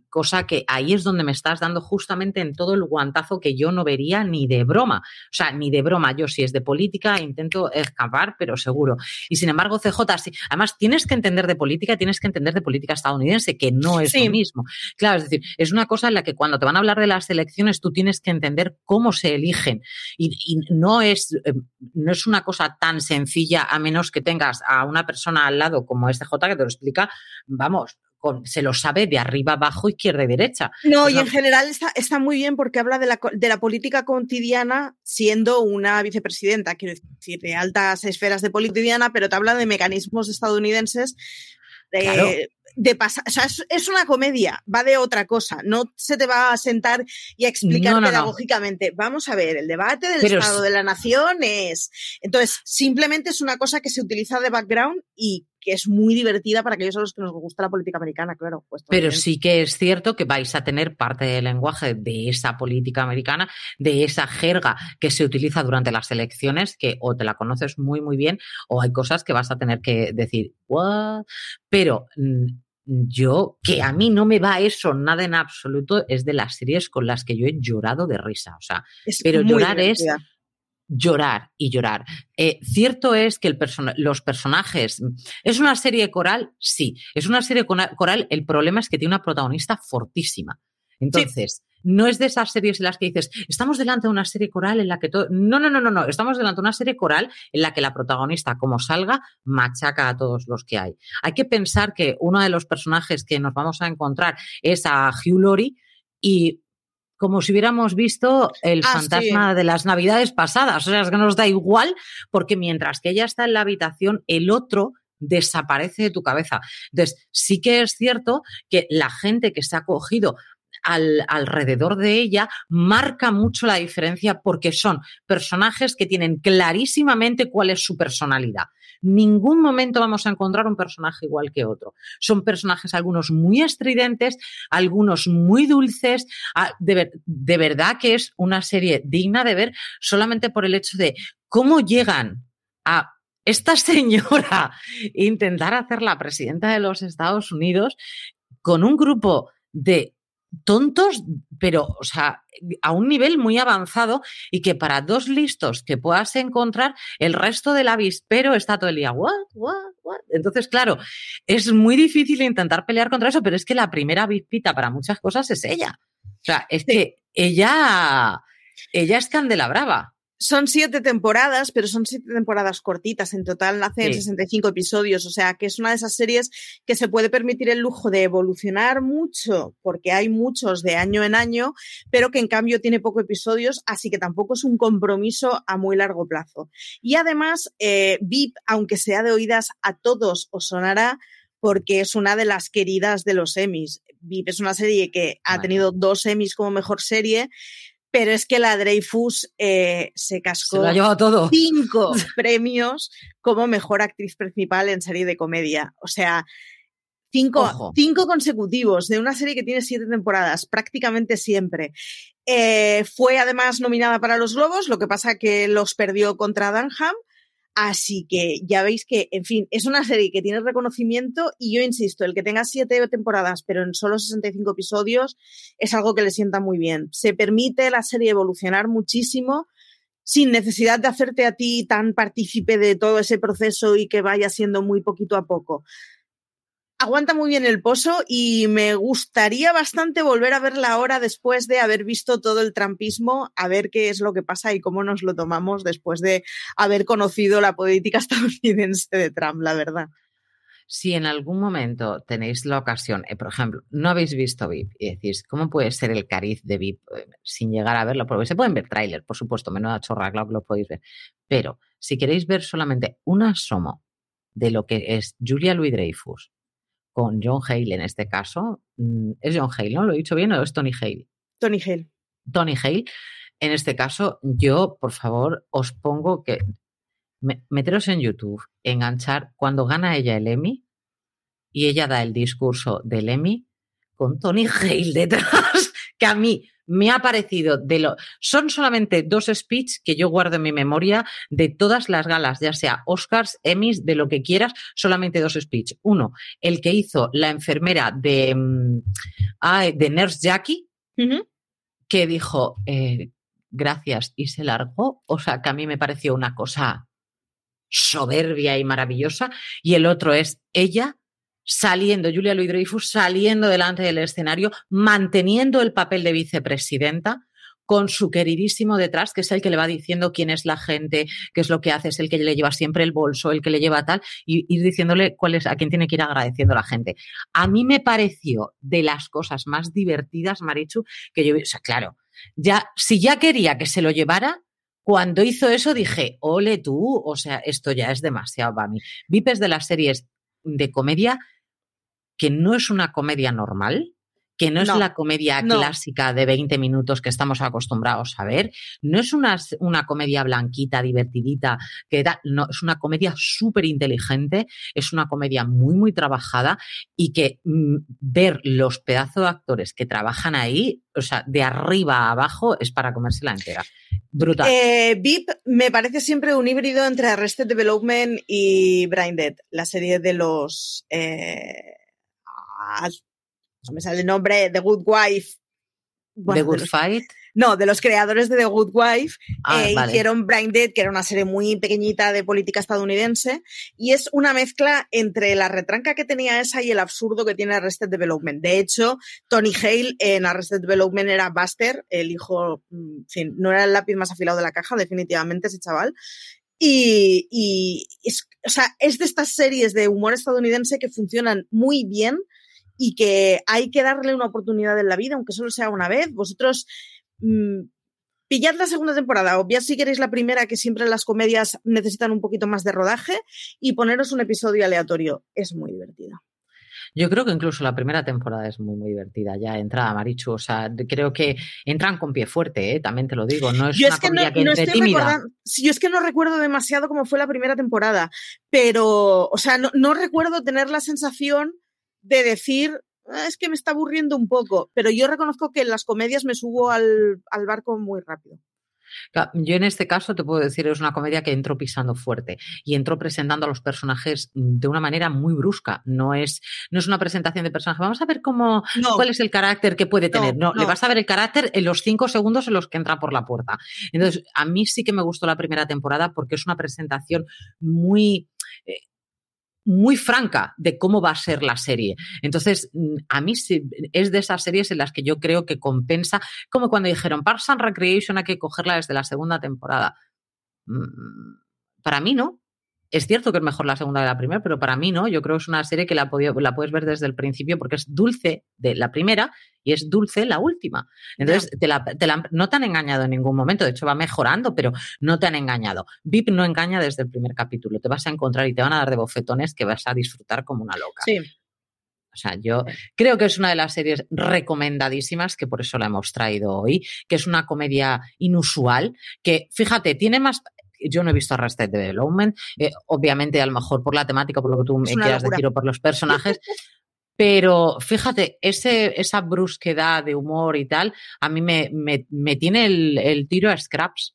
cosa que ahí es donde me estás dando justamente en todo el guantazo que yo no vería ni de broma. O sea, ni de broma. Yo si es de política intento escapar, pero seguro. Y sin embargo, CJ, sí. además tienes que entender de política, tienes que entender de política estadounidense, que no es lo mismo. Claro, es decir, es una cosa en la que cuando te van a hablar de las elecciones tú tienes que entender cómo se eligen. Y, no, es, eh, no es una cosa tan sencilla a menos que tengas a una persona al lado como este J que te lo explica, vamos, se lo sabe de arriba abajo, izquierda y derecha. No, y en general está, está, muy bien porque habla de la, de la, política cotidiana siendo una vicepresidenta, quiero decir, de altas esferas de política cotidiana, pero te habla de mecanismos estadounidenses de, de pasar, o sea, es, una comedia, va de otra cosa, no se te va a sentar y a explicar pedagógicamente. Vamos a ver, el debate del Estado de la Nación es. Entonces, simplemente es una cosa que se utiliza de background y que es muy divertida para aquellos a los que nos gusta la política americana, claro. Pues Pero sí que es cierto que vais a tener parte del lenguaje de esa política americana, de esa jerga que se utiliza durante las elecciones, que o te la conoces muy, muy bien, o hay cosas que vas a tener que decir, ¿what? Pero mm, yo, que a mí no me va eso nada en absoluto, es de las series con las que yo he llorado de risa. O sea, pero llorar es llorar y llorar. Eh, cierto es que el los personajes. ¿Es una serie coral? Sí. ¿Es una serie coral? El problema es que tiene una protagonista fortísima. Entonces, no es de esas series en las que dices, estamos delante de una serie coral en la que todo. No, no, no, no, no. Estamos delante de una serie coral en la que la protagonista, como salga, machaca a todos los que hay. Hay que pensar que uno de los personajes que nos vamos a encontrar es a Hugh Laurie y como si hubiéramos visto el ah, fantasma de las navidades pasadas. O sea, es que nos da igual porque mientras que ella está en la habitación, el otro desaparece de tu cabeza. Entonces, sí que es cierto que la gente que se ha cogido alrededor de ella marca mucho la diferencia porque son personajes que tienen clarísimamente cuál es su personalidad. Ningún momento vamos a encontrar un personaje igual que otro. Son personajes algunos muy estridentes, algunos muy dulces. De, de verdad que es una serie digna de ver solamente por el hecho de cómo llegan a esta señora intentar hacer la presidenta de los Estados Unidos con un grupo de tontos, pero, o sea, a un nivel muy avanzado y que para dos listos que puedas encontrar, el resto del avispero está todo el día, what, what, what. Entonces, claro, es muy difícil intentar pelear contra eso, pero es que la primera avispita para muchas cosas es ella. O sea, es que ella, ella es candela brava. Son siete temporadas, pero son siete temporadas cortitas. En total hacen 65 episodios. O sea, que es una de esas series que se puede permitir el lujo de evolucionar mucho, porque hay muchos de año en año, pero que en cambio tiene pocos episodios, así que tampoco es un compromiso a muy largo plazo. Y además, eh, VIP, aunque sea de oídas, a todos os sonará porque es una de las queridas de los Emmys. VIP es una serie que ha tenido dos Emmys como mejor serie pero es que la Dreyfus eh, se cascó todo. cinco premios como mejor actriz principal en serie de comedia. O sea, cinco, cinco consecutivos de una serie que tiene siete temporadas, prácticamente siempre. Eh, fue además nominada para los Globos, lo que pasa que los perdió contra Dunham, Así que ya veis que, en fin, es una serie que tiene reconocimiento y yo insisto, el que tenga siete temporadas pero en solo 65 episodios es algo que le sienta muy bien. Se permite la serie evolucionar muchísimo sin necesidad de hacerte a ti tan partícipe de todo ese proceso y que vaya siendo muy poquito a poco aguanta muy bien el pozo y me gustaría bastante volver a verla ahora después de haber visto todo el trampismo, a ver qué es lo que pasa y cómo nos lo tomamos después de haber conocido la política estadounidense de Trump, la verdad. Si en algún momento tenéis la ocasión, eh, por ejemplo, no habéis visto VIP y decís, ¿cómo puede ser el cariz de VIP eh, sin llegar a verlo? Porque se pueden ver tráiler, por supuesto, menuda chorra, claro que lo podéis ver. Pero si queréis ver solamente un asomo de lo que es Julia Louis Dreyfus con John Hale en este caso. Mm, es John Hale, ¿no? ¿Lo he dicho bien o es Tony Hale? Tony Hale. Tony Hale. En este caso, yo, por favor, os pongo que meteros en YouTube, enganchar cuando gana ella el Emmy y ella da el discurso del Emmy con Tony Hale detrás, que a mí me ha parecido de lo. Son solamente dos speech que yo guardo en mi memoria de todas las galas, ya sea Oscars, Emmys, de lo que quieras, solamente dos speech. Uno, el que hizo la enfermera de, mm, de Nurse Jackie, que dijo eh, gracias y se largó. O sea, que a mí me pareció una cosa soberbia y maravillosa. Y el otro es ella saliendo, Julia Louis Dreyfus saliendo delante del escenario, manteniendo el papel de vicepresidenta con su queridísimo detrás, que es el que le va diciendo quién es la gente, qué es lo que hace, es el que le lleva siempre el bolso, el que le lleva tal, y ir diciéndole cuál es, a quién tiene que ir agradeciendo la gente. A mí me pareció de las cosas más divertidas, Marichu, que yo, o sea, claro, ya, si ya quería que se lo llevara, cuando hizo eso dije, ole tú, o sea, esto ya es demasiado para mí. Vipes de las series de comedia que no es una comedia normal, que no es la comedia clásica de 20 minutos que estamos acostumbrados a ver, no es una, una comedia blanquita, divertidita, que da, no, es una comedia súper inteligente, es una comedia muy, muy trabajada y que mm, ver los pedazos de actores que trabajan ahí, o sea, de arriba a abajo, es para comérsela entera. Brutal. Eh, VIP me parece siempre un híbrido entre Arrested Development y Brain Dead, la serie de los... Eh no me sale el nombre, The Good Wife. The Good Fight. No, de los creadores de The Good Wife, ah, eh, hicieron Brain Dead, que era una serie muy pequeñita de política estadounidense, y es una mezcla entre la retranca que tenía esa y el absurdo que tiene Arrested Development. De hecho, Tony Hale en Arrested Development era Buster, el hijo, mm, en fin, no era el lápiz más afilado de la caja, definitivamente ese chaval. Y, y es, o sea, es de estas series de humor estadounidense que funcionan muy bien y que hay que darle una oportunidad en la vida, aunque solo sea una vez. Vosotros mmm, pillad la segunda temporada, obviad si queréis la primera, que siempre las comedias necesitan un poquito más de rodaje, y poneros un episodio aleatorio. Es muy divertida. Yo creo que incluso la primera temporada es muy, muy divertida, ya entrada, Marichu. O sea, creo que entran con pie fuerte, ¿eh? también te lo digo. No es una comedia que, no tímida. Yo es que no recuerdo demasiado cómo fue la primera temporada, pero, o sea, no, no recuerdo tener la sensación de decir, ah, es que me está aburriendo un poco, pero yo reconozco que en las comedias me subo al, barco muy rápido. Yo en este caso te puedo decir, es una comedia que entró pisando fuerte y entró presentando a los personajes de una manera muy brusca. No es, no es una presentación de personajes. Vamos a ver cómo, cuál es el carácter que puede tener. No, le vas a ver el carácter en los cinco segundos en los que entra por la puerta. Entonces, a mí sí que me gustó la primera temporada porque es una presentación muy, eh, muy franca de cómo va a ser la serie. Entonces, mm, a mí es de esas series en las que yo creo que compensa, como cuando dijeron Parks and Recreation hay que cogerla desde la segunda temporada. Mm, para mí no. Es cierto que es mejor la segunda que la primera, pero para mí no. Yo creo que es una serie que la, la puedes ver desde el principio porque es dulce de la primera y es dulce la última. Entonces, te la, no te han engañado en ningún momento. De hecho, va mejorando, pero no te han engañado. VIP no engaña desde el primer capítulo. Te vas a encontrar y te van a dar de bofetones que vas a disfrutar como una loca. Sí. O sea, yo creo que es una de las series recomendadísimas, que por eso la hemos traído hoy, que es una comedia inusual, que fíjate, tiene más, yo no he visto Arrested Development, eh, obviamente a lo mejor por la temática, por lo que tú me quieras decir o por los personajes, pero fíjate, ese, esa brusquedad de humor y tal, a mí me, me, me tiene el, el, tiro a scraps.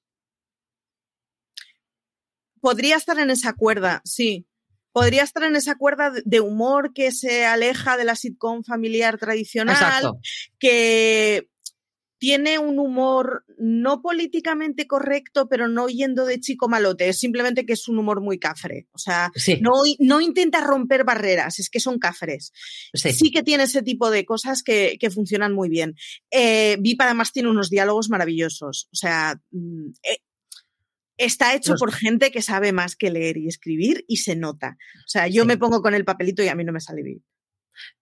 podría estar en esa cuerda, sí. Podría estar en esa cuerda de humor que se aleja de la sitcom familiar tradicional, Exacto. que tiene un humor no políticamente correcto, pero no yendo de chico malote, es simplemente que es un humor muy cafre. O sea, Sí. no, no intenta romper barreras, es que son cafres. Sí. Sí, que tiene ese tipo de cosas que, que funcionan muy bien. Eh, VIP además tiene unos diálogos maravillosos. O sea, mm, eh, está hecho Los- por gente que sabe más que leer y escribir y se nota. O sea, yo Sí. me pongo con el papelito y a mí no me sale VIP.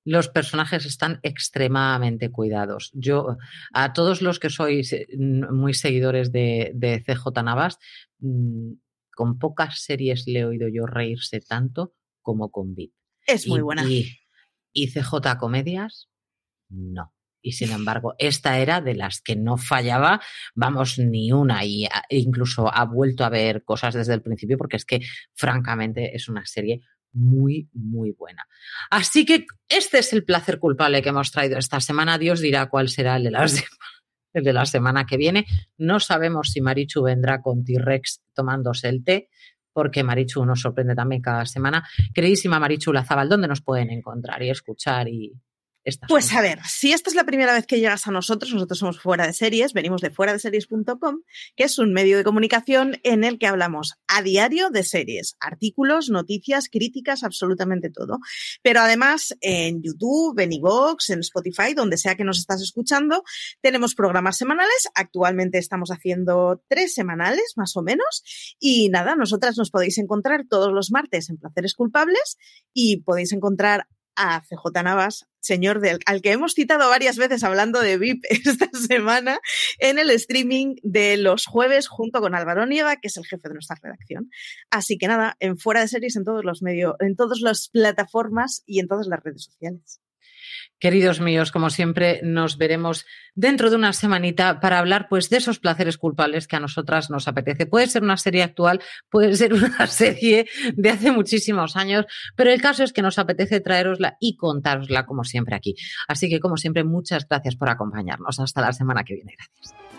Los personajes están extremadamente cuidados. Yo, a todos los que sois eh, muy seguidores de, de CJ Navas, mm, con pocas series le he oído yo reírse tanto como con VIP. Es muy Y- buena. Y, y CJ Comedias, no. Y sin embargo, esta era de las que no fallaba, vamos, ni una. Y e incluso ha vuelto a ver cosas desde el principio, porque es que, francamente, es una serie muy, muy buena. Así que este es el placer culpable que hemos traído esta semana. Dios dirá cuál será el de la, sema- el de la semana que viene. No sabemos si Marichu vendrá con T-Rex tomándose el té, porque Marichu nos sorprende también cada semana. Queridísima Marichu Lazabal, ¿dónde nos pueden encontrar y escuchar y estas Pues cosas? a ver, si esta es la primera vez que llegas a nosotros, nosotros somos Fuera de Series, venimos de fuera de series.com, que es un medio de comunicación en el que hablamos a diario de series, artículos, noticias, críticas, absolutamente todo. Pero además en YouTube, en iVoox, en Spotify, donde sea que nos estás escuchando, tenemos programas semanales. Actualmente estamos haciendo tres semanales, más o menos. Y nada, nosotras nos podéis encontrar todos los martes en Placeres Culpables y podéis encontrar a CJ Navas, señor del, al que hemos citado varias veces hablando de VIP esta semana, en el streaming de los jueves junto con Álvaro Nieva, que es el jefe de nuestra redacción. Así que nada, en fuera de series en todos los medios, en todas las plataformas y en todas las redes sociales. Queridos míos, como siempre, nos veremos dentro de una semanita para hablar pues de esos placeres culpables que a nosotras nos apetece. Puede ser una serie actual, puede ser una serie de hace muchísimos años, pero el caso es que nos apetece traerosla y contárosla como siempre aquí. Así que, como siempre, muchas gracias por acompañarnos. Hasta la semana que viene. Gracias.